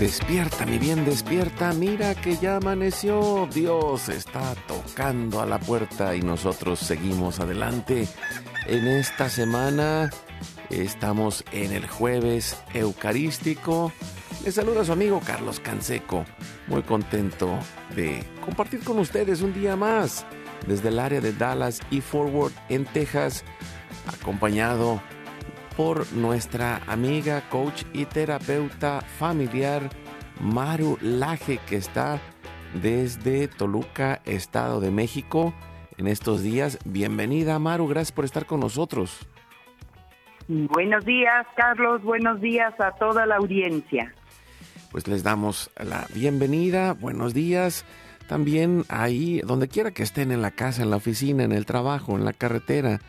Despierta, mi bien, despierta. Mira que ya amaneció. Dios está tocando a la puerta y nosotros seguimos adelante. En esta semana estamos en el jueves eucarístico. Le saluda su amigo Carlos Canseco. Muy contento de compartir con ustedes un día más desde el área de Dallas y Forward en Texas, acompañado por nuestra amiga, coach y terapeuta familiar Maru Laje, que está desde Toluca, Estado de México, en estos días. Bienvenida, Maru, gracias por estar con nosotros. Buenos días, Carlos. Buenos días a toda la audiencia. Pues les damos la bienvenida. Buenos días. También ahí, donde quiera que estén, en la casa, en la oficina, en el trabajo, en la carretera,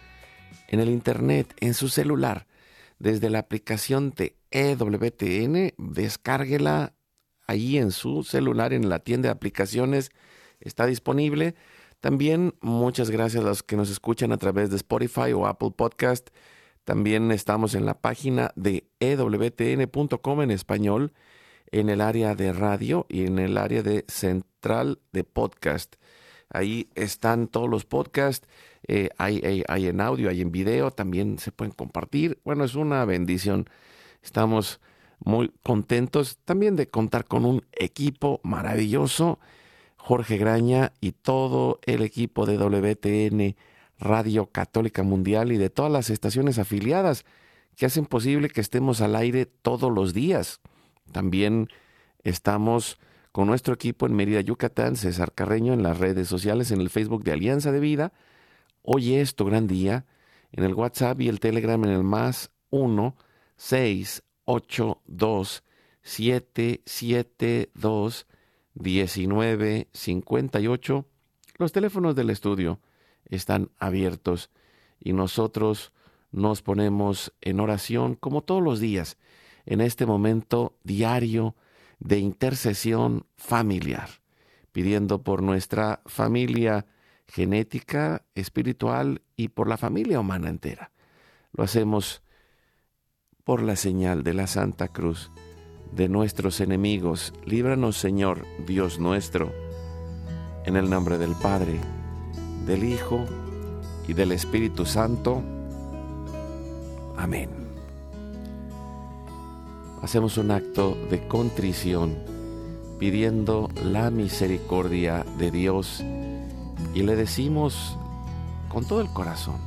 en el internet, en su celular desde la aplicación de EWTN, descárguela ahí en su celular, en la tienda de aplicaciones, está disponible. También muchas gracias a los que nos escuchan a través de Spotify o Apple Podcast. También estamos en la página de ewtn.com en español, en el área de radio y en el área de central de podcast. Ahí están todos los podcasts eh, hay, hay, en audio, hay en video, también se pueden compartir. Bueno, es una bendición. Estamos muy contentos también de contar con un equipo maravilloso. Jorge Graña y todo el equipo de WTN Radio Católica Mundial y de todas las estaciones afiliadas que hacen posible que estemos al aire todos los días. También estamos con nuestro equipo en Mérida, Yucatán, César Carreño en las redes sociales, en el Facebook de Alianza de Vida, Hoy es tu gran día en el WhatsApp y el Telegram en el más 1 6 8 2 7 7 2 19 58. Los teléfonos del estudio están abiertos y nosotros nos ponemos en oración como todos los días en este momento diario de intercesión familiar, pidiendo por nuestra familia genética, espiritual y por la familia humana entera. Lo hacemos por la señal de la Santa Cruz de nuestros enemigos. Líbranos, Señor, Dios nuestro, en el nombre del Padre, del Hijo y del Espíritu Santo. Amén. Hacemos un acto de contrición pidiendo la misericordia de Dios y le decimos con todo el corazón,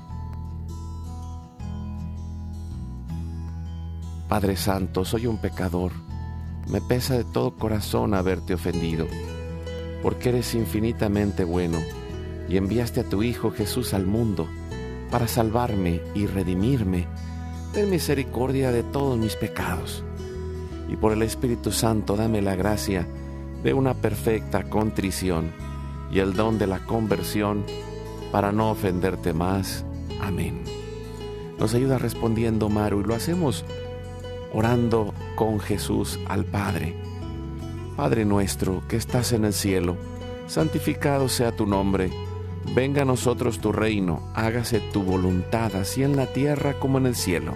Padre Santo, soy un pecador, me pesa de todo corazón haberte ofendido, porque eres infinitamente bueno y enviaste a tu Hijo Jesús al mundo para salvarme y redimirme. Ten misericordia de todos mis pecados y por el Espíritu Santo dame la gracia de una perfecta contrición y el don de la conversión para no ofenderte más. Amén. Nos ayuda respondiendo Maru y lo hacemos orando con Jesús al Padre. Padre nuestro que estás en el cielo, santificado sea tu nombre. Venga a nosotros tu reino, hágase tu voluntad, así en la tierra como en el cielo.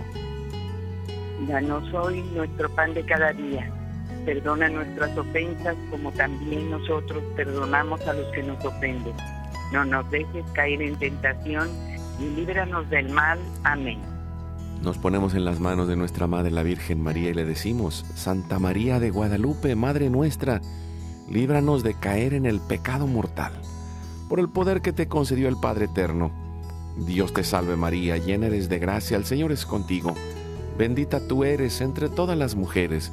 Danos hoy nuestro pan de cada día Perdona nuestras ofensas como también nosotros perdonamos a los que nos ofenden. No nos dejes caer en tentación y líbranos del mal. Amén. Nos ponemos en las manos de nuestra Madre la Virgen María y le decimos, Santa María de Guadalupe, Madre nuestra, líbranos de caer en el pecado mortal, por el poder que te concedió el Padre Eterno. Dios te salve María, llena eres de gracia, el Señor es contigo. Bendita tú eres entre todas las mujeres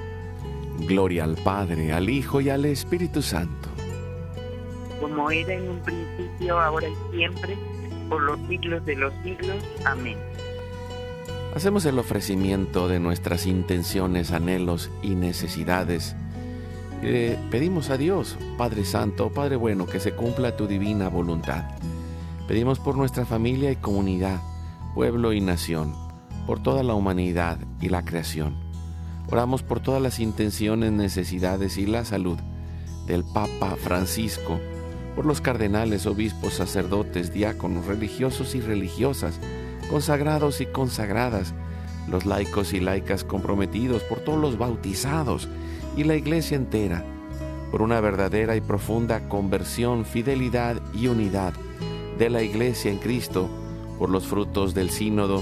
Gloria al Padre, al Hijo y al Espíritu Santo. Como era en un principio, ahora y siempre, por los siglos de los siglos. Amén. Hacemos el ofrecimiento de nuestras intenciones, anhelos y necesidades. Le pedimos a Dios, Padre Santo, Padre Bueno, que se cumpla tu divina voluntad. Pedimos por nuestra familia y comunidad, pueblo y nación, por toda la humanidad y la creación Oramos por todas las intenciones, necesidades y la salud del Papa Francisco, por los cardenales, obispos, sacerdotes, diáconos, religiosos y religiosas, consagrados y consagradas, los laicos y laicas comprometidos, por todos los bautizados y la iglesia entera, por una verdadera y profunda conversión, fidelidad y unidad de la iglesia en Cristo, por los frutos del sínodo,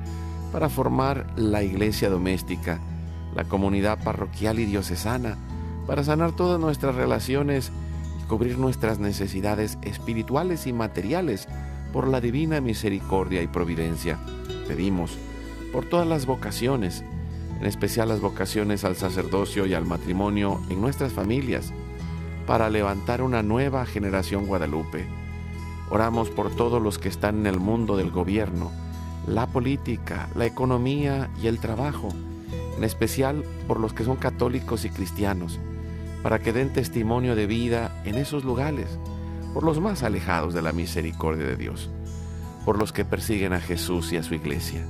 para formar la iglesia doméstica, la comunidad parroquial y diocesana, para sanar todas nuestras relaciones y cubrir nuestras necesidades espirituales y materiales por la divina misericordia y providencia. Pedimos por todas las vocaciones, en especial las vocaciones al sacerdocio y al matrimonio en nuestras familias, para levantar una nueva generación guadalupe. Oramos por todos los que están en el mundo del gobierno, la política, la economía y el trabajo, en especial por los que son católicos y cristianos, para que den testimonio de vida en esos lugares, por los más alejados de la misericordia de Dios, por los que persiguen a Jesús y a su iglesia,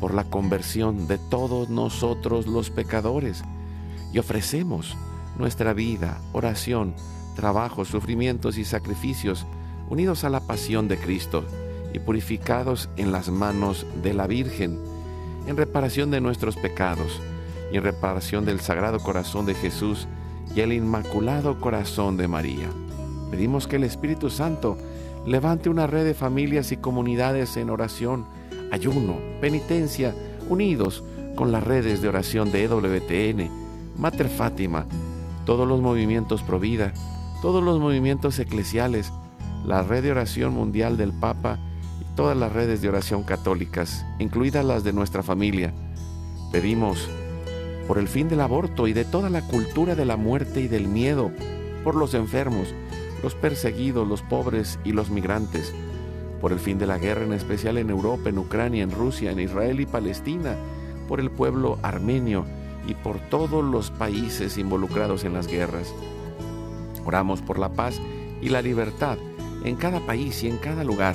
por la conversión de todos nosotros los pecadores, y ofrecemos nuestra vida, oración, trabajo, sufrimientos y sacrificios unidos a la pasión de Cristo, y purificados en las manos de la Virgen, en reparación de nuestros pecados y en reparación del Sagrado Corazón de Jesús y el Inmaculado Corazón de María. Pedimos que el Espíritu Santo levante una red de familias y comunidades en oración, ayuno, penitencia, unidos con las redes de oración de EWTN, Mater Fátima, todos los movimientos Provida, todos los movimientos eclesiales, la red de oración mundial del Papa todas las redes de oración católicas, incluidas las de nuestra familia. Pedimos por el fin del aborto y de toda la cultura de la muerte y del miedo, por los enfermos, los perseguidos, los pobres y los migrantes, por el fin de la guerra en especial en Europa, en Ucrania, en Rusia, en Israel y Palestina, por el pueblo armenio y por todos los países involucrados en las guerras. Oramos por la paz y la libertad en cada país y en cada lugar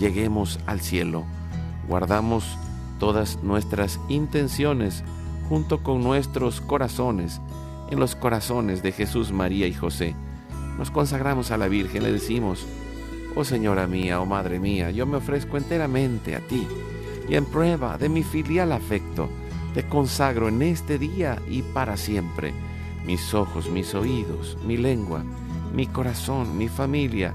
lleguemos al cielo. Guardamos todas nuestras intenciones junto con nuestros corazones en los corazones de Jesús, María y José. Nos consagramos a la Virgen, le decimos, Oh Señora mía, oh Madre mía, yo me ofrezco enteramente a ti y en prueba de mi filial afecto, te consagro en este día y para siempre mis ojos, mis oídos, mi lengua, mi corazón, mi familia,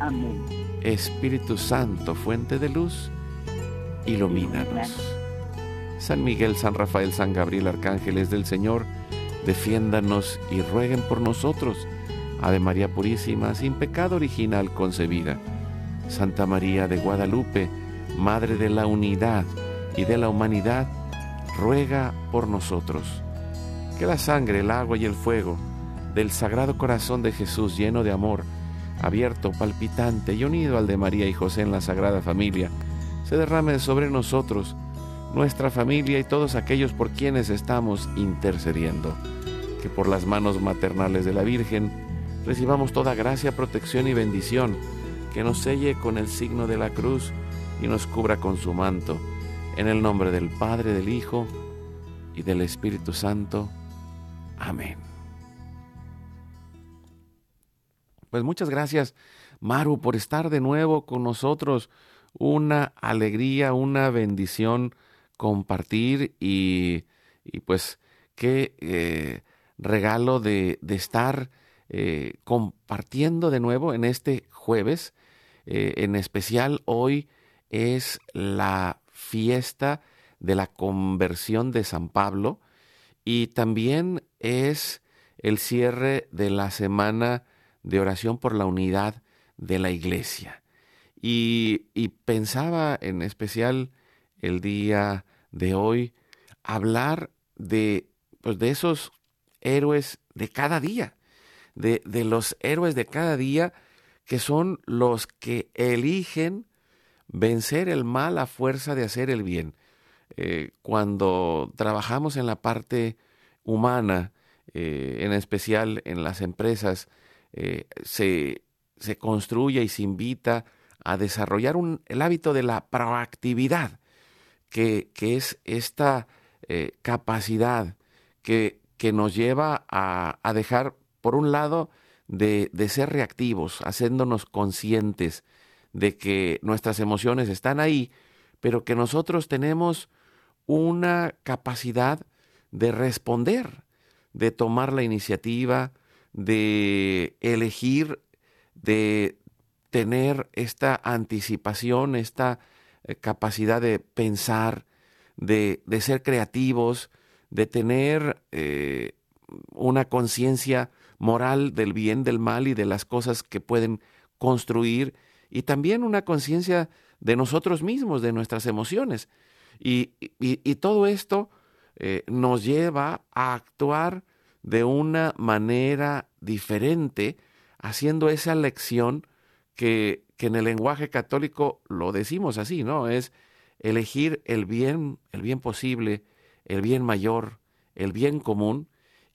Amén. Espíritu Santo, fuente de luz, ilumínanos. San Miguel, San Rafael, San Gabriel, arcángeles del Señor, defiéndanos y rueguen por nosotros. Ave María Purísima, sin pecado original concebida. Santa María de Guadalupe, Madre de la Unidad y de la Humanidad, ruega por nosotros. Que la sangre, el agua y el fuego del Sagrado Corazón de Jesús lleno de amor, abierto, palpitante y unido al de María y José en la Sagrada Familia, se derrame sobre nosotros, nuestra familia y todos aquellos por quienes estamos intercediendo. Que por las manos maternales de la Virgen recibamos toda gracia, protección y bendición, que nos selle con el signo de la cruz y nos cubra con su manto. En el nombre del Padre, del Hijo y del Espíritu Santo. Amén. Pues muchas gracias, Maru, por estar de nuevo con nosotros. Una alegría, una bendición compartir y, pues qué eh, regalo de, estar eh, compartiendo de nuevo en este jueves. Eh, en especial hoy es la fiesta de la conversión de San Pablo y también es el cierre de la semana de oración por la unidad de la iglesia. Y, pensaba en especial el día de hoy hablar de, pues, de esos héroes de cada día, de, de los héroes de cada día que son los que eligen vencer el mal a fuerza de hacer el bien. Eh, cuando trabajamos en la parte humana, eh, en especial en las empresas, eh, se, se, construye y se invita a desarrollar el hábito de la proactividad que, es esta eh, capacidad que, que, nos lleva a, a, dejar, por un lado, de, de ser reactivos, haciéndonos conscientes de que nuestras emociones están ahí, pero que nosotros tenemos una capacidad de responder, de tomar la iniciativa, de elegir, de tener esta anticipación, esta eh, capacidad de pensar, de, de, ser creativos, de tener eh, una conciencia moral del bien, del mal y de las cosas que pueden construir y también una conciencia de nosotros mismos, de nuestras emociones. Y, todo esto eh, nos lleva a actuar de una manera diferente, haciendo esa lección que, que en el lenguaje católico lo decimos así, ¿no? Es elegir el bien, el bien posible, el bien mayor, el bien común,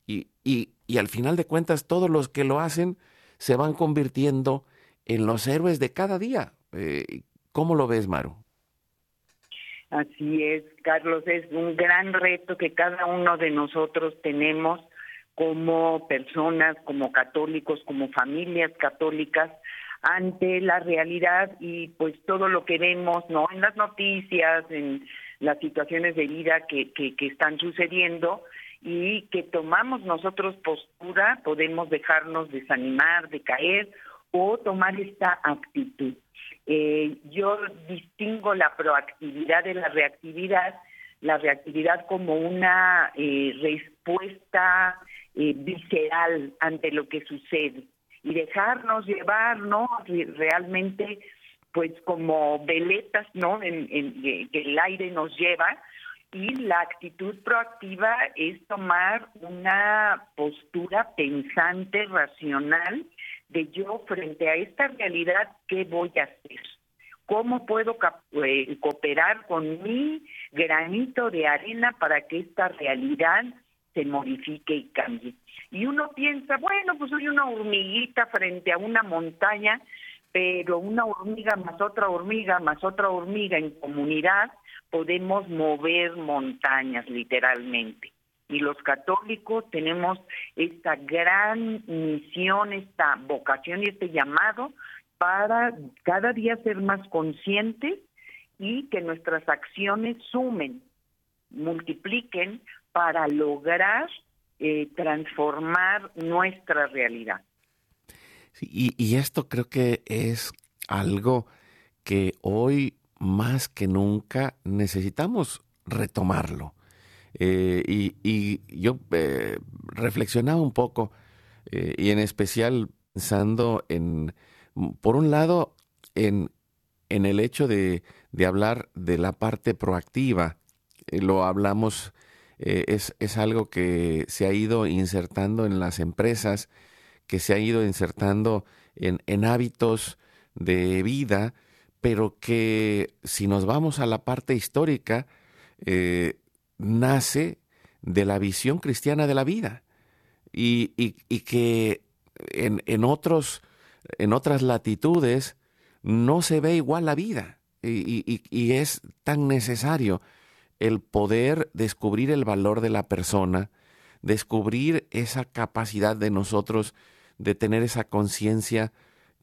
y, y, y al final de cuentas todos los que lo hacen se van convirtiendo en los héroes de cada día. Eh, ¿Cómo lo ves, Maru? Así es, Carlos, es un gran reto que cada uno de nosotros tenemos como personas, como católicos, como familias católicas, ante la realidad y pues todo lo que vemos, ¿no? En las noticias, en las situaciones de vida que, que, están sucediendo y que tomamos nosotros postura, podemos dejarnos desanimar, de caer o tomar esta actitud. Eh, yo distingo la proactividad de la reactividad, la reactividad como una eh, respuesta eh, visceral ante lo que sucede y dejarnos llevar, ¿no? Realmente, pues como veletas, ¿no? En, en, que el aire nos lleva y la actitud proactiva es tomar una postura pensante, racional, de yo frente a esta realidad, ¿qué voy a hacer? ¿Cómo puedo eh, cooperar con mi granito de arena para que esta realidad se modifique y cambie? Y uno piensa, bueno, pues soy una hormiguita frente a una montaña, pero una hormiga más otra hormiga más otra hormiga en comunidad podemos mover montañas literalmente y los católicos tenemos esta gran misión, esta vocación y este llamado para cada día ser más conscientes y que nuestras acciones sumen, multipliquen para lograr eh, transformar nuestra realidad. y, esto creo que es algo que hoy más que nunca necesitamos retomarlo. Eh, y, yo eh, reflexionaba un poco y en especial pensando en, por un lado, en, en el hecho de, de, hablar de la parte proactiva. lo hablamos, es, es algo que se ha ido insertando en las empresas, que se ha ido insertando en, en hábitos de vida, pero que si nos vamos a la parte histórica, eh, nace de la visión cristiana de la vida. Y, que en, otros, en otras latitudes no se ve igual la vida y, y es tan necesario el poder descubrir el valor de la persona, descubrir esa capacidad de nosotros de tener esa conciencia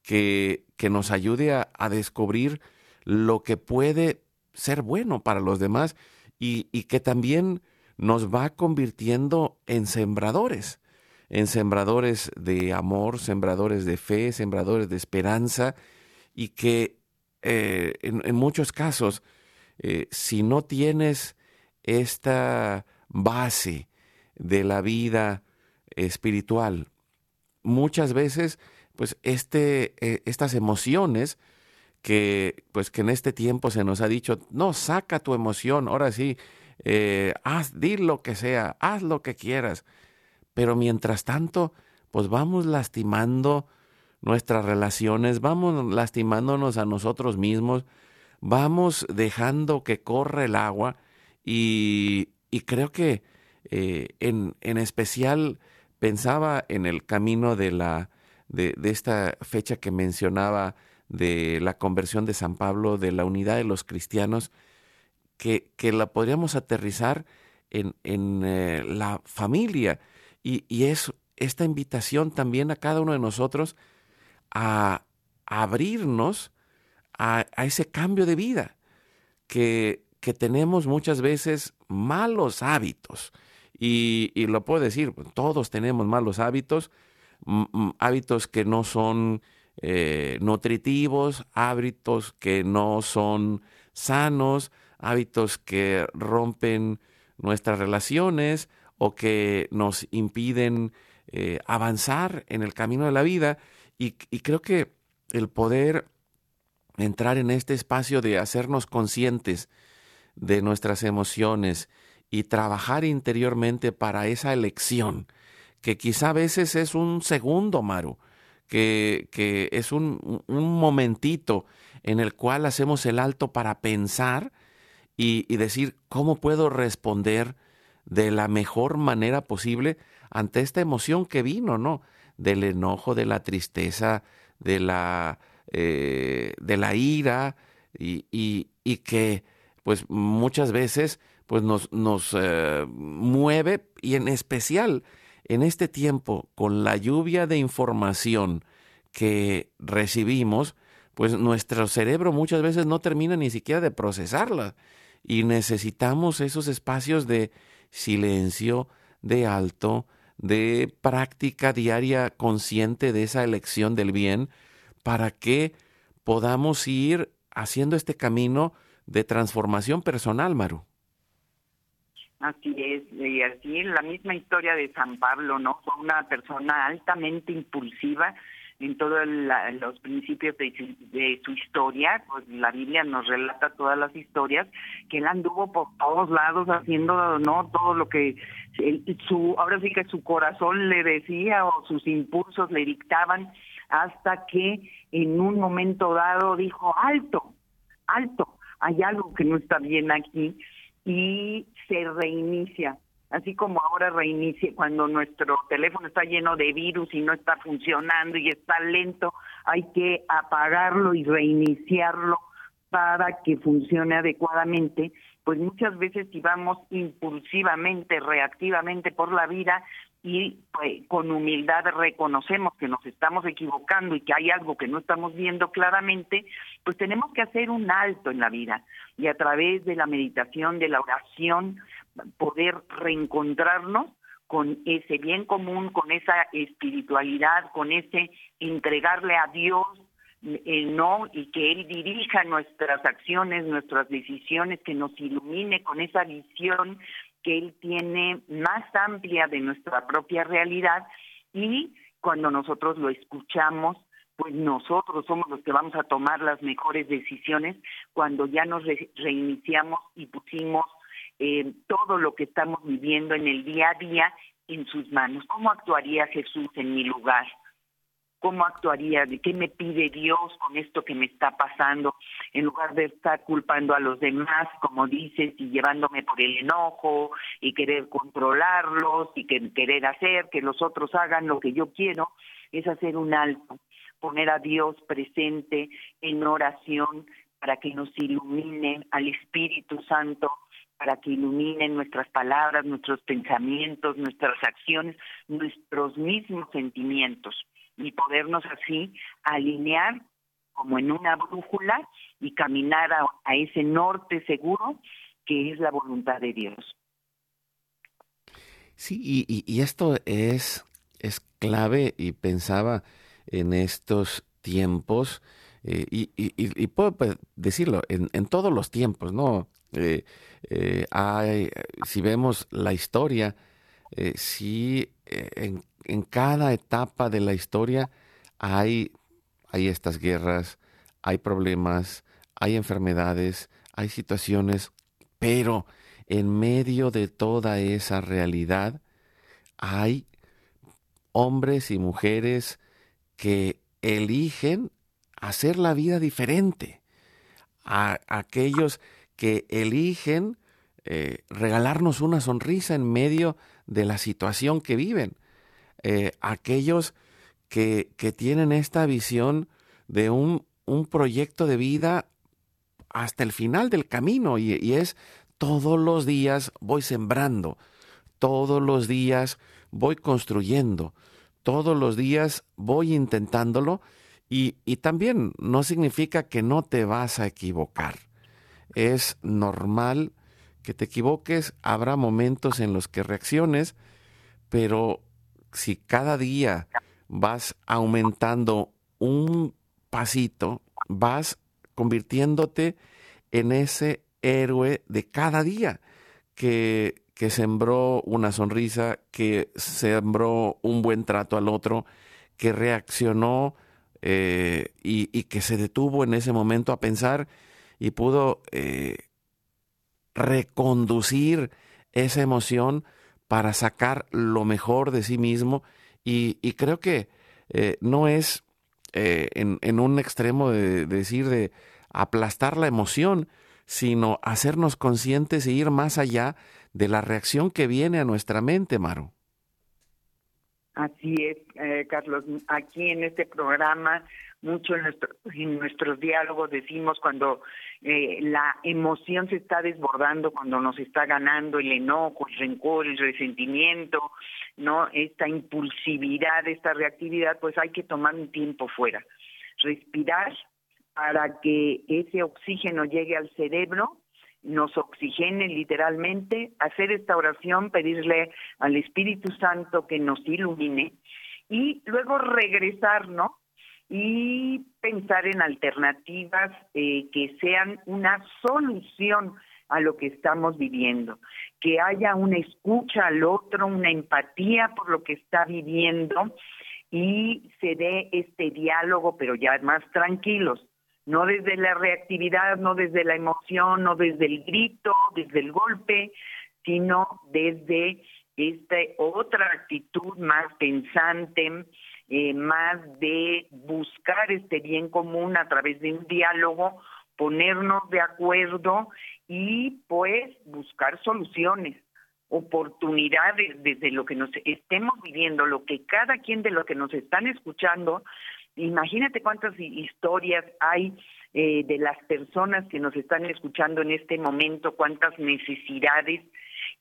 que, que, nos ayude a, a, descubrir lo que puede ser bueno para los demás y, que también nos va convirtiendo en sembradores, en sembradores de amor, sembradores de fe, sembradores de esperanza, y que eh, en, muchos casos, eh, si no tienes esta base de la vida espiritual, muchas veces, pues este, eh, estas emociones que pues que en este tiempo se nos ha dicho, no, saca tu emoción, ahora sí, eh, haz, di lo que sea, haz lo que quieras. Pero mientras tanto, pues vamos lastimando nuestras relaciones, vamos lastimándonos a nosotros mismos, vamos dejando que corra el agua y, y creo que eh, en, en, especial pensaba en el camino de, la, de, de esta fecha que mencionaba de la conversión de San Pablo, de la unidad de los cristianos, que, que la podríamos aterrizar en, en eh, la familia. Y, y, es esta invitación también a cada uno de nosotros a, abrirnos a, ese cambio de vida, que, que tenemos muchas veces malos hábitos. Y, y, lo puedo decir, todos tenemos malos hábitos, hábitos que no son eh, nutritivos, hábitos que no son sanos, hábitos que rompen nuestras relaciones o que nos impiden eh, avanzar en el camino de la vida. Y, creo que el poder entrar en este espacio de hacernos conscientes de nuestras emociones y trabajar interiormente para esa elección, que quizá a veces es un segundo, Maru, que, que es un, un, momentito en el cual hacemos el alto para pensar y, y decir cómo puedo responder de la mejor manera posible ante esta emoción que vino, ¿no? Del enojo, de la tristeza, de la, eh, de la ira y, y, y, que pues muchas veces pues nos, nos eh, mueve y en especial en este tiempo con la lluvia de información que recibimos, pues nuestro cerebro muchas veces no termina ni siquiera de procesarla y necesitamos esos espacios de silencio, de alto, de práctica diaria consciente de esa elección del bien para que podamos ir haciendo este camino de transformación personal, Maru. Así es, y así la misma historia de San Pablo, ¿no? Fue una persona altamente impulsiva en todos los principios de su, historia, pues la Biblia nos relata todas las historias, que él anduvo por todos lados haciendo, ¿no? Todo lo que su, ahora sí que su corazón le decía o sus impulsos le dictaban, hasta que en un momento dado dijo, alto, alto, hay algo que no está bien aquí y se reinicia. Así como ahora reinicia cuando nuestro teléfono está lleno de virus y no está funcionando y está lento, hay que apagarlo y reiniciarlo para que funcione adecuadamente, pues muchas veces si vamos impulsivamente, reactivamente por la vida y pues, con humildad reconocemos que nos estamos equivocando y que hay algo que no estamos viendo claramente, pues tenemos que hacer un alto en la vida y a través de la meditación, de la oración, poder reencontrarnos con ese bien común, con esa espiritualidad, con ese entregarle a Dios eh, no y que él dirija nuestras acciones, nuestras decisiones, que nos ilumine con esa visión que él tiene más amplia de nuestra propia realidad y cuando nosotros lo escuchamos, pues nosotros somos los que vamos a tomar las mejores decisiones cuando ya nos reiniciamos y pusimos eh, todo lo que estamos viviendo en el día a día en sus manos. ¿Cómo actuaría Jesús en mi lugar? Cómo actuaría, qué me pide Dios con esto que me está pasando, en lugar de estar culpando a los demás, como dices, y llevándome por el enojo y querer controlarlos y querer hacer que los otros hagan lo que yo quiero, es hacer un alto, poner a Dios presente en oración para que nos ilumine al Espíritu Santo para que iluminen nuestras palabras, nuestros pensamientos, nuestras acciones, nuestros mismos sentimientos y podernos así alinear como en una brújula y caminar a, ese norte seguro que es la voluntad de Dios. Sí, y, esto es, es clave y pensaba en estos tiempos, eh, y, puedo pues, decirlo, en, en, todos los tiempos, ¿no? Eh, eh, hay, si vemos la historia, sí, en en cada etapa de la historia hay, hay estas guerras, hay problemas, hay enfermedades, hay situaciones, pero en medio de toda esa realidad hay hombres y mujeres que eligen hacer la vida diferente, a aquellos que eligen eh, regalarnos una sonrisa en medio de la situación que viven. Eh, aquellos que, que, tienen esta visión de un, un, proyecto de vida hasta el final del camino y, y es todos los días voy sembrando, todos los días voy construyendo, todos los días voy intentándolo y, y, también no significa que no te vas a equivocar. Es normal que te equivoques, habrá momentos en los que reacciones, pero si cada día vas aumentando un pasito, vas convirtiéndote en ese héroe de cada día que, que sembró una sonrisa, que sembró un buen trato al otro, que reaccionó eh, y, que se detuvo en ese momento a pensar y pudo eh, reconducir esa emoción para sacar lo mejor de sí mismo y, creo que eh, no es en, un extremo de, decir de aplastar la emoción, sino hacernos conscientes e ir más allá de la reacción que viene a nuestra mente, Maru. Así es, eh, Carlos. Aquí en este programa, mucho en, nuestro, en nuestros diálogos decimos cuando eh, la emoción se está desbordando, cuando nos está ganando el enojo, el rencor, el resentimiento, no esta impulsividad, esta reactividad, pues hay que tomar un tiempo fuera, respirar para que ese oxígeno llegue al cerebro nos oxigene literalmente, hacer esta oración, pedirle al Espíritu Santo que nos ilumine y luego regresar, ¿no? Y pensar en alternativas eh, que sean una solución a lo que estamos viviendo, que haya una escucha al otro, una empatía por lo que está viviendo y se dé este diálogo, pero ya más tranquilos, no desde la reactividad, no desde la emoción, no desde el grito, desde el golpe, sino desde esta otra actitud más pensante, eh, más de buscar este bien común a través de un diálogo, ponernos de acuerdo y pues buscar soluciones, oportunidades desde lo que nos estemos viviendo, lo que cada quien de los que nos están escuchando Imagínate cuántas historias hay eh, de las personas que nos están escuchando en este momento, cuántas necesidades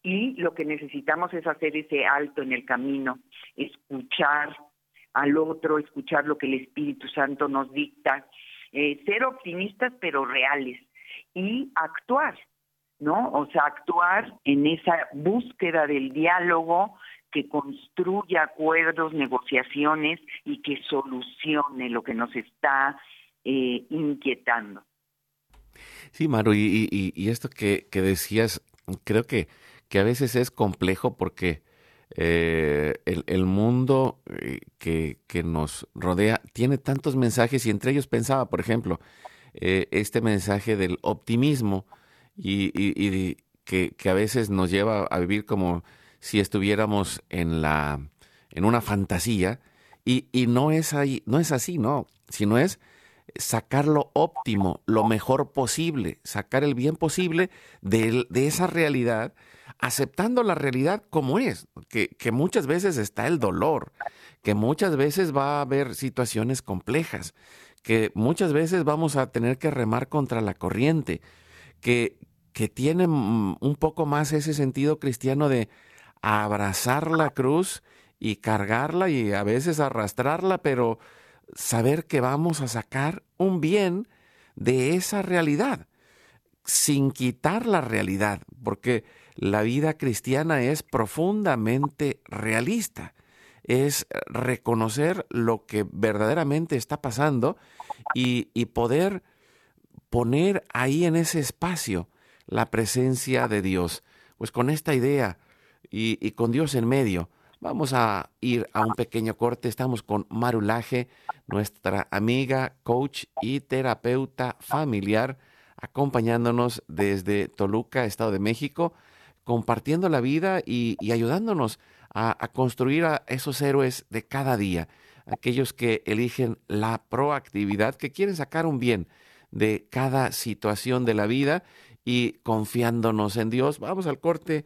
y lo que necesitamos es hacer ese alto en el camino, escuchar al otro, escuchar lo que el Espíritu Santo nos dicta, eh, ser optimistas pero reales y actuar, ¿no? O sea, actuar en esa búsqueda del diálogo, que construya acuerdos, negociaciones y que solucione lo que nos está eh, inquietando. Sí, Maru, y, esto que, decías, creo que, que a veces es complejo porque eh, el, mundo eh, que, que, nos rodea tiene tantos mensajes y entre ellos pensaba, por ejemplo, este mensaje del optimismo y, y que, que, a veces nos lleva a vivir como si estuviéramos en la en una fantasía y, y no es ahí, no es así, no, sino es sacar lo óptimo, lo mejor posible, sacar el bien posible de, de esa realidad, aceptando la realidad como es, que, que, muchas veces está el dolor, que muchas veces va a haber situaciones complejas, que muchas veces vamos a tener que remar contra la corriente, que, que tiene un poco más ese sentido cristiano de abrazar la cruz y cargarla y a veces arrastrarla, pero saber que vamos a sacar un bien de esa realidad, sin quitar la realidad, porque la vida cristiana es profundamente realista, es reconocer lo que verdaderamente está pasando y, y poder poner ahí en ese espacio la presencia de Dios. Pues con esta idea, y, con Dios en medio. Vamos a ir a un pequeño corte. Estamos con Marulaje, nuestra amiga, coach y terapeuta familiar, acompañándonos desde Toluca, Estado de México, compartiendo la vida y, ayudándonos a, construir a esos héroes de cada día, aquellos que eligen la proactividad, que quieren sacar un bien de cada situación de la vida y confiándonos en Dios. Vamos al corte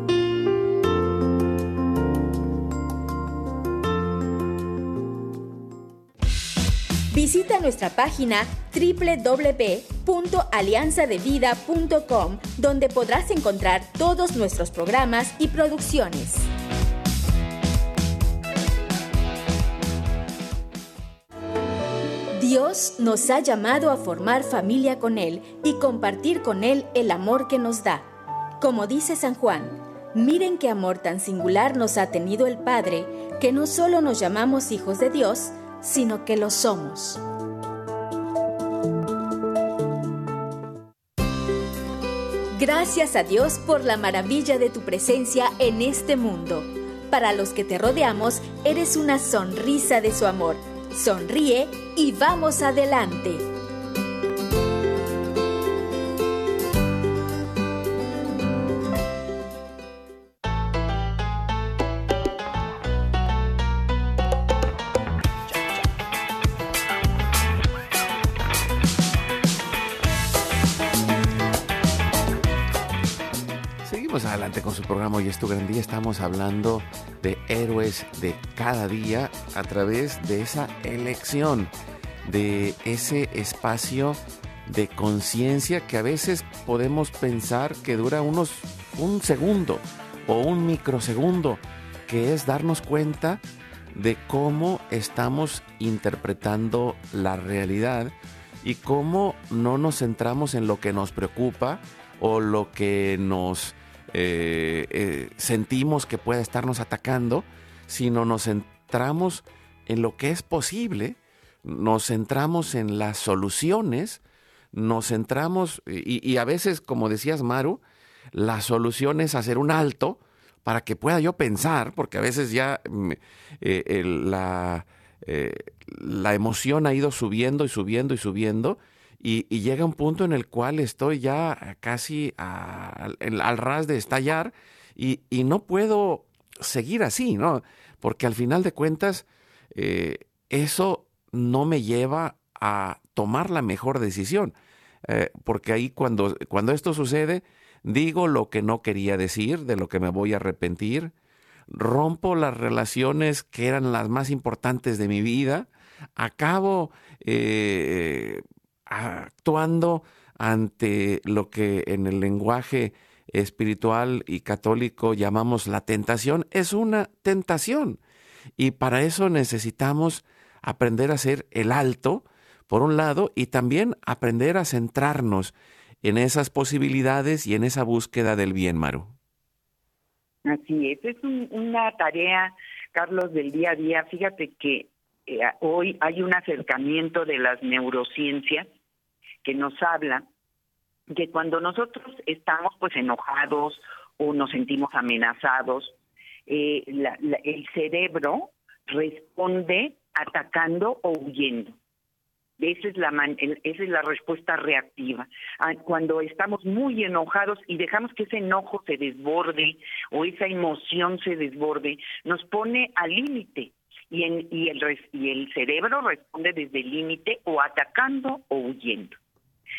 Visita nuestra página www.alianzadevida.com donde podrás encontrar todos nuestros programas y producciones. Dios nos ha llamado a formar familia con Él y compartir con Él el amor que nos da. Como dice San Juan, Miren qué amor tan singular nos ha tenido el Padre, que no solo nos llamamos hijos de Dios, sino que lo somos. Gracias a Dios por la maravilla de tu presencia en este mundo. Para los que te rodeamos, eres una sonrisa de su amor. Sonríe y vamos adelante. Es tu gran día. Estamos hablando de héroes de cada día a través de esa elección, de ese espacio de conciencia que a veces podemos pensar que dura unos un segundo o un microsegundo, que es darnos cuenta de cómo estamos interpretando la realidad y cómo no nos centramos en lo que nos preocupa o lo que nos eh, eh, sentimos que puede estarnos atacando, sino nos centramos en lo que es posible, nos centramos en las soluciones, nos centramos, y, a veces, como decías Maru, la solución es hacer un alto para que pueda yo pensar, porque a veces ya mm, eh, la, la emoción ha ido subiendo y subiendo y subiendo, y, llega un punto en el cual estoy ya casi al ras de estallar y, no puedo seguir así, ¿no? Porque al final de cuentas, eh, eso no me lleva a tomar la mejor decisión. Eh, porque ahí cuando, cuando esto sucede, digo lo que no quería decir, de lo que me voy a arrepentir, rompo las relaciones que eran las más importantes de mi vida, acabo eh, actuando ante lo que en el lenguaje espiritual y católico llamamos la tentación, es una tentación. Y para eso necesitamos aprender a hacer el alto, por un lado, y también aprender a centrarnos en esas posibilidades y en esa búsqueda del bien, Maru. Así es, es una tarea, Carlos, del día a día. Fíjate que eh, hoy hay un acercamiento de las neurociencias que nos habla que cuando nosotros estamos pues enojados o nos sentimos amenazados, eh, el cerebro responde atacando o huyendo. Esa es, la esa es la respuesta reactiva. Ah, cuando estamos muy enojados y dejamos que ese enojo se desborde o esa emoción se desborde, nos pone al límite y, y, el, y el cerebro responde desde el límite o atacando o huyendo.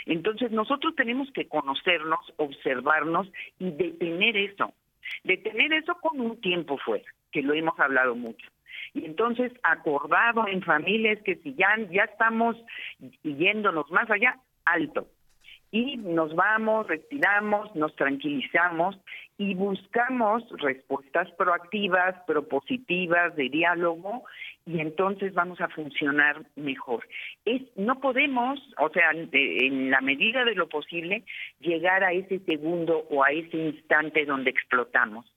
Entonces nosotros tenemos que conocernos, observarnos y detener eso. Detener eso con un tiempo fuera, que lo hemos hablado mucho. Y entonces acordado en familias que si ya, ya estamos yéndonos más allá, alto, y nos vamos, respiramos, nos tranquilizamos y buscamos respuestas proactivas, propositivas, de diálogo y entonces vamos a funcionar mejor. Es, no podemos, o sea, en la medida de lo posible, llegar a ese segundo o a ese instante donde explotamos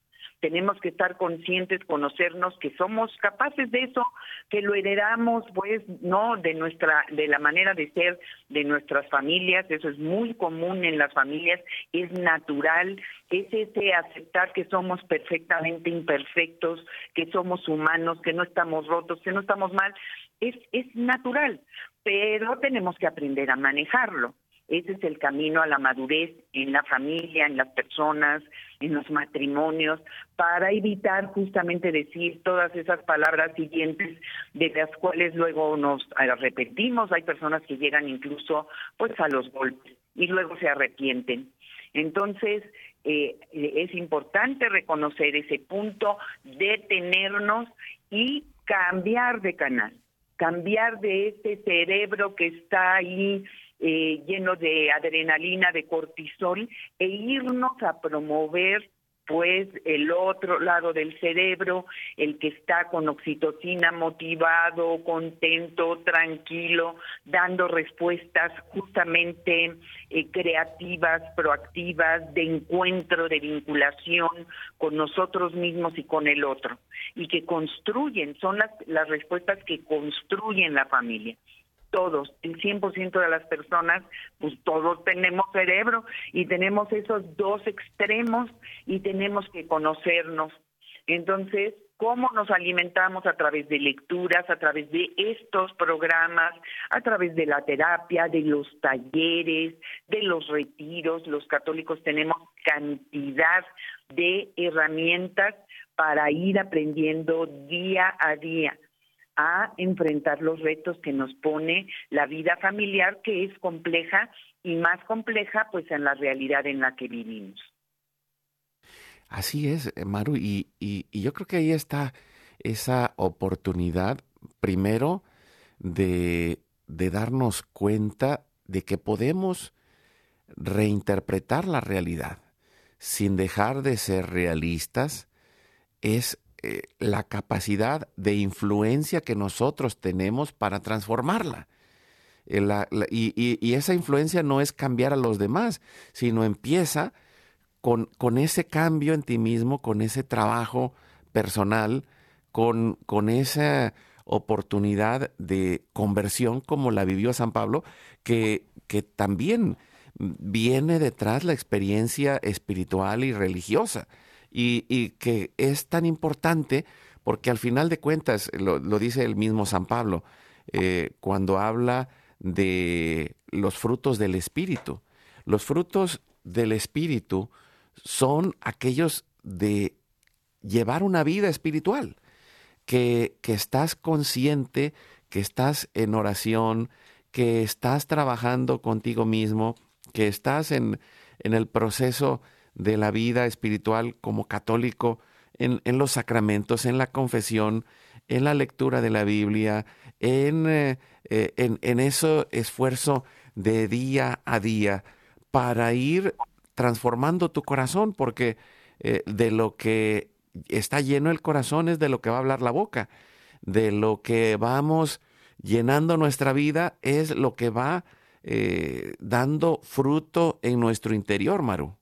tenemos que estar conscientes, conocernos que somos capaces de eso, que lo heredamos, pues, no, de nuestra, de la manera de ser de nuestras familias, eso es muy común en las familias, es natural, es ese aceptar que somos perfectamente imperfectos, que somos humanos, que no estamos rotos, que no estamos mal, es, es natural, pero tenemos que aprender a manejarlo. Ese es el camino a la madurez en la familia, en las personas, en los matrimonios, para evitar justamente decir todas esas palabras siguientes de las cuales luego nos arrepentimos. Hay personas que llegan incluso pues a los golpes y luego se arrepienten. Entonces, eh, es importante reconocer ese punto, detenernos y cambiar de canal, cambiar de ese cerebro que está ahí eh, lleno de adrenalina, de cortisol, e irnos a promover pues el otro lado del cerebro, el que está con oxitocina motivado, contento, tranquilo, dando respuestas justamente eh, creativas, proactivas, de encuentro, de vinculación con nosotros mismos y con el otro, y que construyen, son las, las respuestas que construyen la familia todos, el 100% de las personas, pues todos tenemos cerebro y tenemos esos dos extremos y tenemos que conocernos. Entonces, ¿cómo nos alimentamos a través de lecturas, a través de estos programas, a través de la terapia, de los talleres, de los retiros? Los católicos tenemos cantidad de herramientas para ir aprendiendo día a día a enfrentar los retos que nos pone la vida familiar, que es compleja y más compleja pues en la realidad en la que vivimos. Así es, eh, Maru, y, y, yo creo que ahí está esa oportunidad, primero, de, de darnos cuenta de que podemos reinterpretar la realidad sin dejar de ser realistas, es eh, la capacidad de influencia que nosotros tenemos para transformarla. Eh, y, esa influencia no es cambiar a los demás, sino empieza con, con ese cambio en ti mismo, con ese trabajo personal, con, con esa oportunidad de conversión como la vivió San Pablo, que, que también viene detrás la experiencia espiritual y religiosa y, que es tan importante porque al final de cuentas, lo, dice el mismo San Pablo, eh, cuando habla de los frutos del Espíritu. Los frutos del Espíritu son aquellos de llevar una vida espiritual, que, que estás consciente, que estás en oración, que estás trabajando contigo mismo, que estás en, en el proceso de la vida espiritual como católico en, los sacramentos, en la confesión, en la lectura de la Biblia, en, eh, eh, en, ese esfuerzo de día a día para ir transformando tu corazón, porque eh, de lo que está lleno el corazón es de lo que va a hablar la boca, de lo que vamos llenando nuestra vida es lo que va dando fruto en nuestro interior, Maru.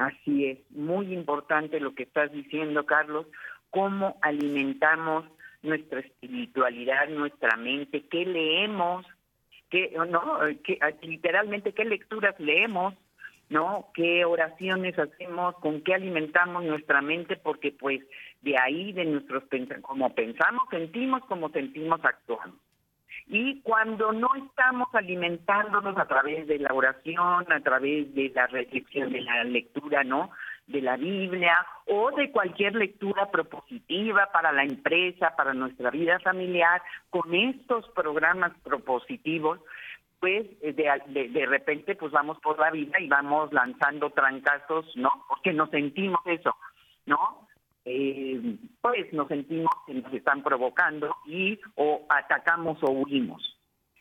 Así es, muy importante lo que estás diciendo, Carlos, cómo alimentamos nuestra espiritualidad, nuestra mente, qué leemos, qué, no, qué, literalmente qué lecturas leemos, ¿no? ¿Qué oraciones hacemos? ¿Con qué alimentamos nuestra mente? Porque pues de ahí, de nuestros como pensamos, sentimos, como sentimos, actuamos. Y cuando no estamos alimentándonos a través de la oración, a través de la reflexión, de la lectura, ¿no? de la Biblia o de cualquier lectura propositiva para la empresa, para nuestra vida familiar, con estos programas propositivos, pues de, de, de, repente pues vamos por la vida y vamos lanzando trancazos, ¿no? Porque nos sentimos eso, ¿no? Eh, pues nos sentimos que nos están provocando y o atacamos o huimos.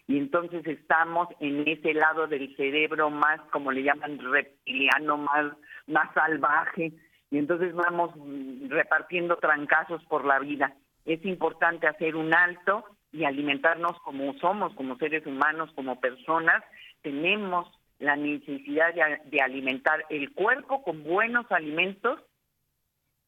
Y entonces estamos en ese lado del cerebro más, como le llaman, reptiliano, más, más salvaje. Y entonces vamos repartiendo trancazos por la vida. Es importante hacer un alto y alimentarnos como somos, como seres humanos, como personas. Tenemos la necesidad de alimentar el cuerpo con buenos alimentos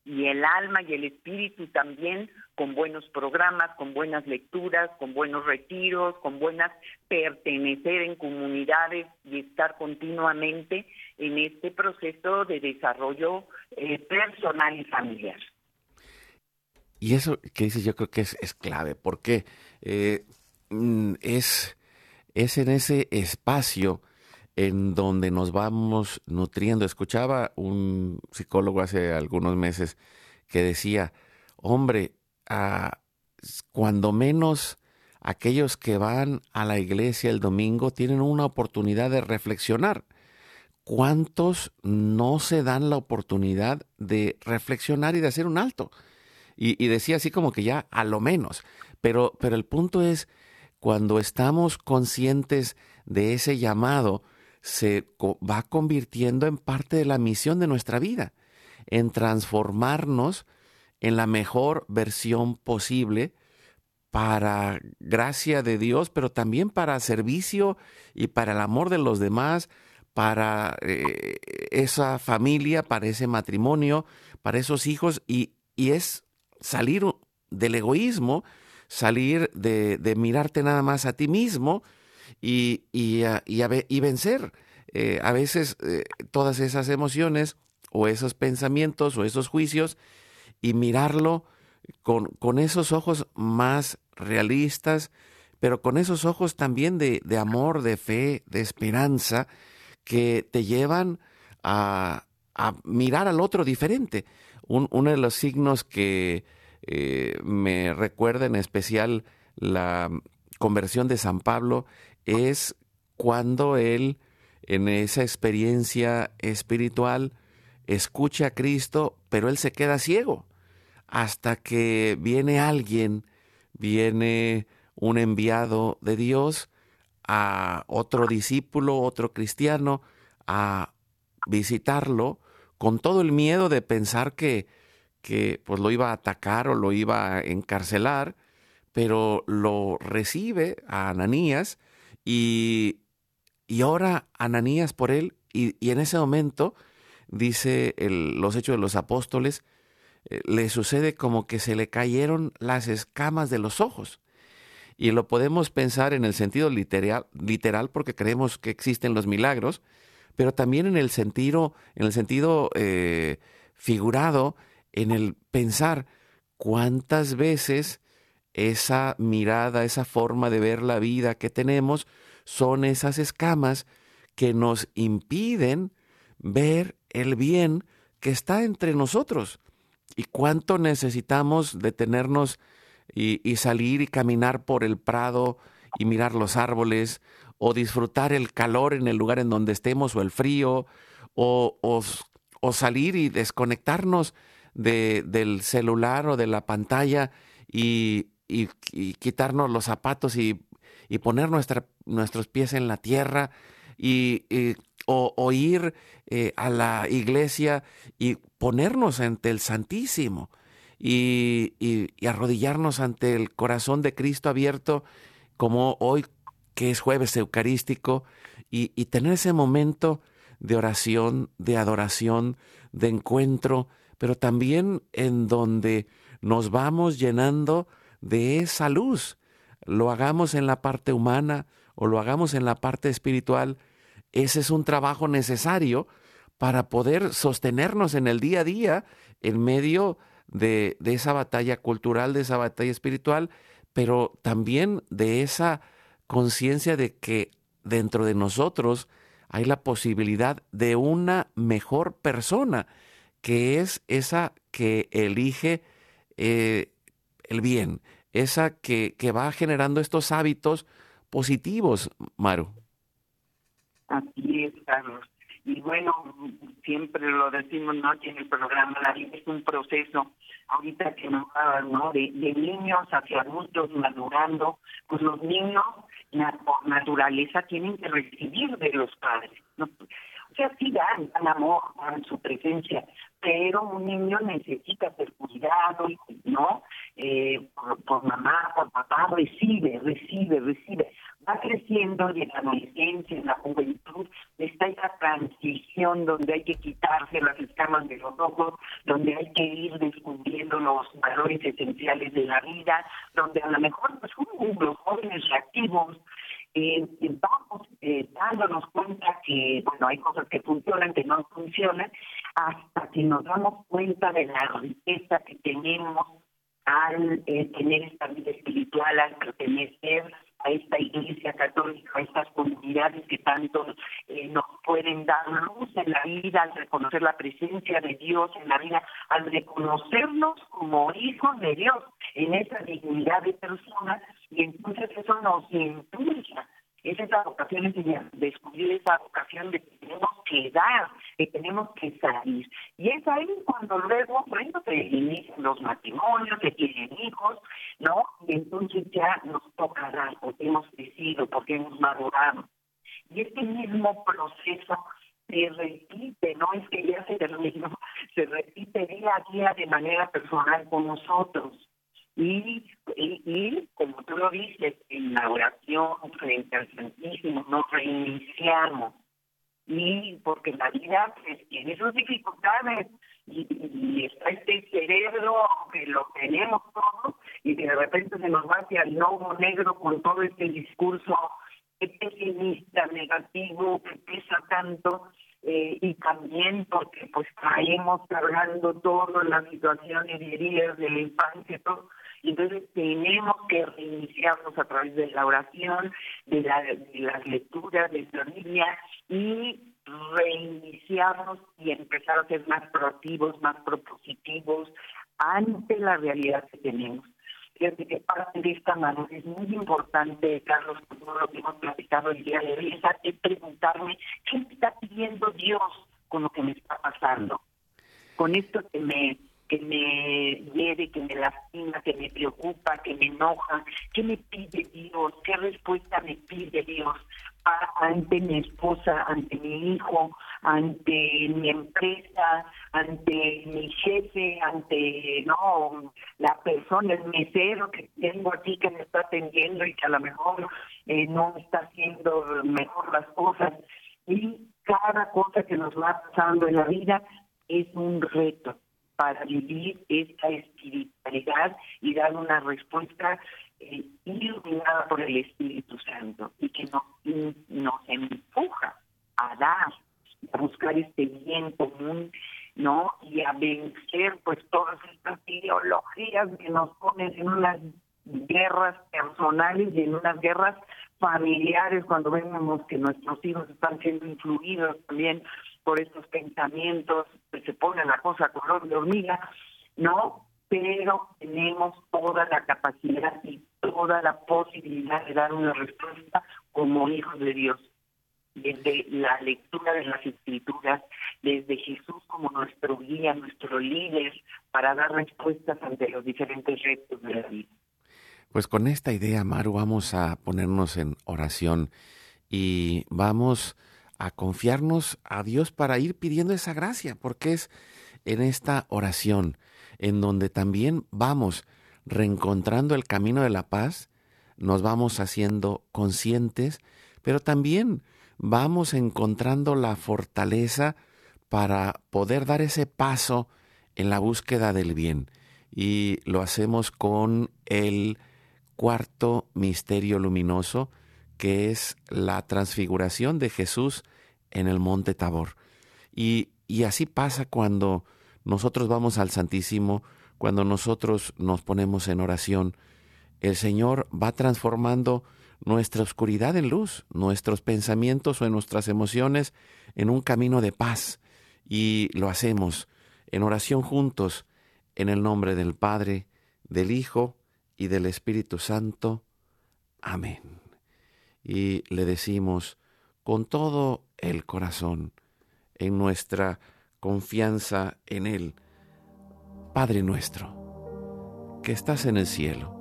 y el alma y el espíritu también con buenos programas, con buenas lecturas, con buenos retiros, con buenas pertenecer en comunidades y estar continuamente en este proceso de desarrollo eh, personal y familiar. Y eso que dices yo creo que es, clave, porque eh, mm, es, es en ese espacio en donde nos vamos nutriendo. Escuchaba un psicólogo hace algunos meses que decía, hombre, cuando menos aquellos que van a la iglesia el domingo tienen una oportunidad de reflexionar. ¿Cuántos no se dan la oportunidad de reflexionar y de hacer un alto? Y, y decía así como que ya a lo menos. Pero, pero el punto es, cuando estamos conscientes de ese llamado, se va convirtiendo en parte de la misión de nuestra vida. en transformarnos en la mejor versión posible para gracia de Dios, pero también para servicio y para el amor de los demás, para eh, esa familia, para ese matrimonio, para esos hijos, y, es salir del egoísmo, salir de, mirarte nada más a ti mismo y, y, y, vencer eh, a veces eh, todas esas emociones o esos pensamientos o esos juicios y mirarlo con, con esos ojos más realistas, pero con esos ojos también de, de amor, de fe, de esperanza, que te llevan a, a mirar al otro diferente. uno de los signos que eh, me recuerda en especial la conversión de San Pablo es cuando él en esa experiencia espiritual escucha a Cristo, pero él se queda ciego. Hasta que viene alguien, viene un enviado de Dios a otro discípulo, otro cristiano, a visitarlo con todo el miedo de pensar que, que pues lo iba a atacar o lo iba a encarcelar, pero lo recibe a Ananías y, y Ananías por él y, en ese momento, dice los hechos de los apóstoles, eh, le sucede como que se le cayeron las escamas de los ojos. Y lo podemos pensar en el sentido literal, literal porque creemos que existen los milagros, pero también en el sentido, en el sentido eh, figurado, en el pensar cuántas veces esa mirada, esa forma de ver la vida que tenemos, son esas escamas que nos impiden ver el bien que está entre nosotros. Y cuánto necesitamos detenernos y, salir y caminar por el prado y mirar los árboles o disfrutar el calor en el lugar en donde estemos o el frío o, salir y desconectarnos de, del celular o de la pantalla y, y, quitarnos los zapatos y, poner nuestra, nuestros pies en la tierra y, o, ir eh, a la iglesia y ponernos ante el Santísimo y, y, arrodillarnos ante el corazón de Cristo abierto, como hoy que es jueves eucarístico, y, tener ese momento de oración, de adoración, de encuentro, pero también en donde nos vamos llenando de esa luz. Lo hagamos en la parte humana o lo hagamos en la parte espiritual, ese es un trabajo necesario para poder sostenernos en el día a día en medio de, esa batalla cultural, de esa batalla espiritual, pero también de esa conciencia de que dentro de nosotros hay la posibilidad de una mejor persona, que es esa que elige eh, el bien, esa que, que va generando estos hábitos positivos, Maru. Así es, Carlos. Y bueno, siempre lo decimos ¿no? aquí en el programa, la vida es un proceso, ahorita que nos ¿no? De, de, niños hacia adultos madurando, pues los niños por naturaleza tienen que recibir de los padres. ¿no? O sea, sí dan, dan amor, dan su presencia, pero un niño necesita ser cuidado, ¿no? Eh, por, por mamá, por papá, recibe, recibe, recibe va creciendo y en la adolescencia, en la juventud, está esa transición donde hay que quitarse las escamas de los ojos, donde hay que ir descubriendo los valores esenciales de la vida, donde a lo mejor pues, los jóvenes reactivos eh, vamos eh, dándonos cuenta que, bueno, hay cosas que funcionan, que no funcionan, hasta que nos damos cuenta de la riqueza que tenemos al eh, tener esta vida espiritual, al pertenecer a esta iglesia católica, a estas comunidades que tanto eh, nos pueden dar luz en la vida, al reconocer la presencia de Dios en la vida, al reconocernos como hijos de Dios en esa dignidad de persona, y entonces eso nos impulsa es esa vocación, es descubrir esa vocación de que tenemos que dar, que tenemos que salir. Y es ahí cuando luego, bueno, se inician los matrimonios, se tienen hijos, ¿no? Y entonces ya nos toca dar, porque hemos crecido, porque hemos madurado. Y este mismo proceso se repite, no es que ya se terminó, se repite día a día de manera personal con nosotros. Y, y, como tú lo dices, en la oración frente al Santísimo nos reiniciamos. Y porque la vida pues, tiene sus dificultades y, está este cerebro que lo tenemos todo y de repente se nos va hacia el lobo negro con todo este discurso pesimista, negativo, que pesa tanto eh, y también porque pues traemos cargando todas las situaciones y heridas de la infancia, todo. Entonces tenemos que reiniciarnos a través de la oración, de, la, de las lecturas de la Biblia y reiniciarnos y empezar a ser más proactivos, más propositivos ante la realidad que tenemos. Fíjate parte de esta mano es muy importante, Carlos, por lo que hemos platicado el día de hoy, es preguntarme qué me está pidiendo Dios con lo que me está pasando. Con esto que me que me hiere, que me lastima, que me preocupa, que me enoja, ¿qué me pide Dios? ¿Qué respuesta me pide Dios? ante mi esposa, ante mi hijo, ante mi empresa, ante mi jefe, ante no la persona, el mesero que tengo aquí que me está atendiendo y que a lo mejor eh, no está haciendo mejor las cosas. Y cada cosa que nos va pasando en la vida es un reto para vivir esta espiritualidad y dar una respuesta eh, iluminada por el Espíritu Santo y que nos, nos empuja a dar, a buscar este bien común, ¿no? Y a vencer pues todas estas ideologías que nos ponen en unas guerras personales y en unas guerras familiares cuando vemos que nuestros hijos están siendo influidos también por estos pensamientos que se ponen la cosa color de hormiga, ¿no? Pero tenemos toda la capacidad y toda la posibilidad de dar una respuesta como hijos de Dios. Desde la lectura de las escrituras, desde Jesús como nuestro guía, nuestro líder, para dar respuestas ante los diferentes retos de la vida. Pues con esta idea, Maru, vamos a ponernos en oración y vamos a confiarnos a Dios para ir pidiendo esa gracia, porque es en esta oración en donde también vamos reencontrando el camino de la paz, nos vamos haciendo conscientes, pero también vamos encontrando la fortaleza para poder dar ese paso en la búsqueda del bien. Y lo hacemos con el cuarto misterio luminoso, que es la transfiguración de Jesús en el monte Tabor. Y, y así pasa cuando nosotros vamos al Santísimo, cuando nosotros nos ponemos en oración, el Señor va transformando nuestra oscuridad en luz, nuestros pensamientos o en nuestras emociones en un camino de paz. Y lo hacemos en oración juntos, en el nombre del Padre, del Hijo y del Espíritu Santo. Amén. Y le decimos con todo el corazón, en nuestra confianza en Él, Padre nuestro, que estás en el cielo,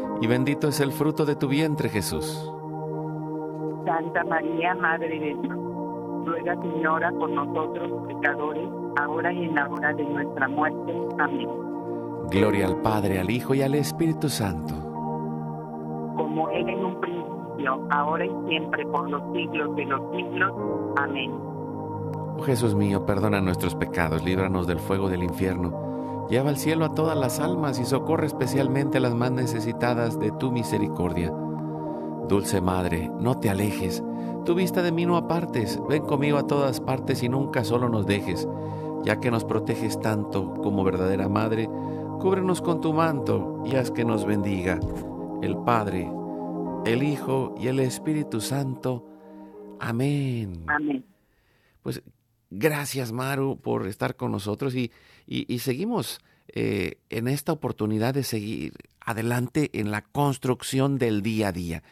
y bendito es el fruto de tu vientre Jesús. Santa María, Madre de Dios, ruega Señora por nosotros pecadores, ahora y en la hora de nuestra muerte. Amén. Gloria al Padre, al Hijo y al Espíritu Santo. Como era en un principio, ahora y siempre, por los siglos de los siglos. Amén. Oh Jesús mío, perdona nuestros pecados, líbranos del fuego del infierno. Lleva al cielo a todas las almas y socorre especialmente a las más necesitadas de tu misericordia. Dulce Madre, no te alejes, tu vista de mí no apartes, ven conmigo a todas partes y nunca solo nos dejes, ya que nos proteges tanto como verdadera Madre, cúbrenos con tu manto y haz que nos bendiga el Padre, el Hijo y el Espíritu Santo. Amén. Amén. Pues gracias Maru por estar con nosotros y, y, seguimos eh, en esta oportunidad de seguir adelante en la construcción del día a día.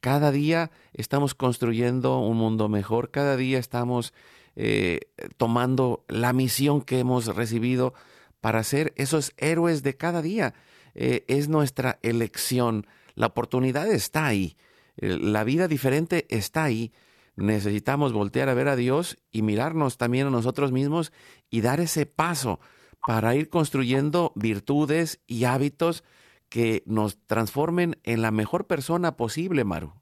Cada día estamos construyendo un mundo mejor, cada día estamos eh, tomando la misión que hemos recibido para ser esos héroes de cada día. Eh, es nuestra elección, la oportunidad está ahí, la vida diferente está ahí. Necesitamos voltear a ver a Dios y mirarnos también a nosotros mismos y dar ese paso para ir construyendo virtudes y hábitos que nos transformen en la mejor persona posible, Maru.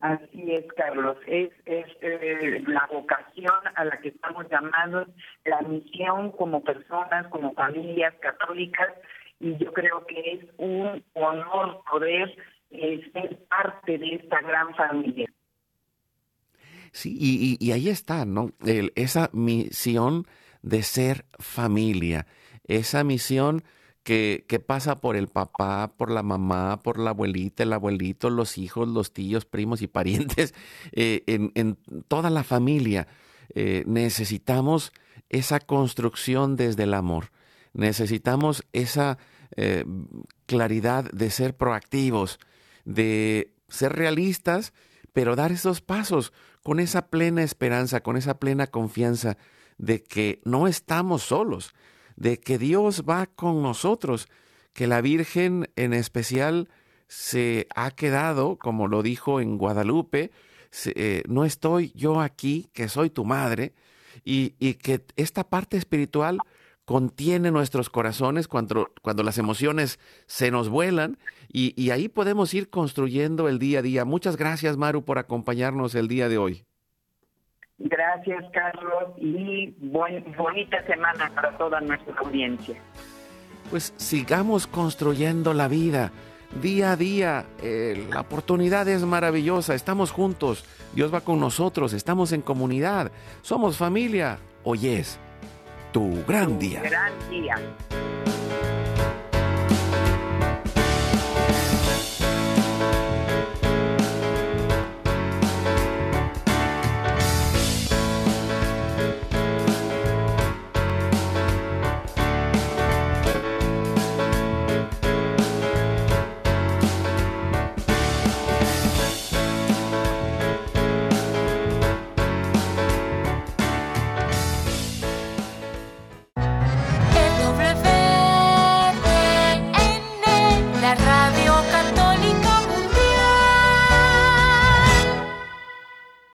Así es, Carlos. Es, es eh, la vocación a la que estamos llamados, la misión como personas, como familias católicas, y yo creo que es un honor poder eh, ser parte de esta gran familia. Sí, y, y, ahí está, ¿no? Esa misión de ser familia, esa misión que, que, pasa por el papá, por la mamá, por la abuelita, el abuelito, los hijos, los tíos, primos y parientes, eh, en, en, toda la familia. Eh, necesitamos esa construcción desde el amor. Necesitamos esa eh, claridad de ser proactivos, de ser realistas, pero dar esos pasos con esa plena esperanza, con esa plena confianza de que no estamos solos, de que Dios va con nosotros, que la Virgen en especial se ha quedado, como lo dijo en Guadalupe, eh, no estoy yo aquí, que soy tu madre, y, que esta parte espiritual contiene nuestros corazones cuando, cuando las emociones se nos vuelan y, y ahí podemos ir construyendo el día a día. Muchas gracias, Maru, por acompañarnos el día de hoy. Gracias, Carlos, y buen, bonita semana para toda nuestra audiencia. Pues sigamos construyendo la vida, día a día. Eh, la oportunidad es maravillosa. Estamos juntos. Dios va con nosotros. Estamos en comunidad. Somos familia. Hoy es tu gran día. Gran día.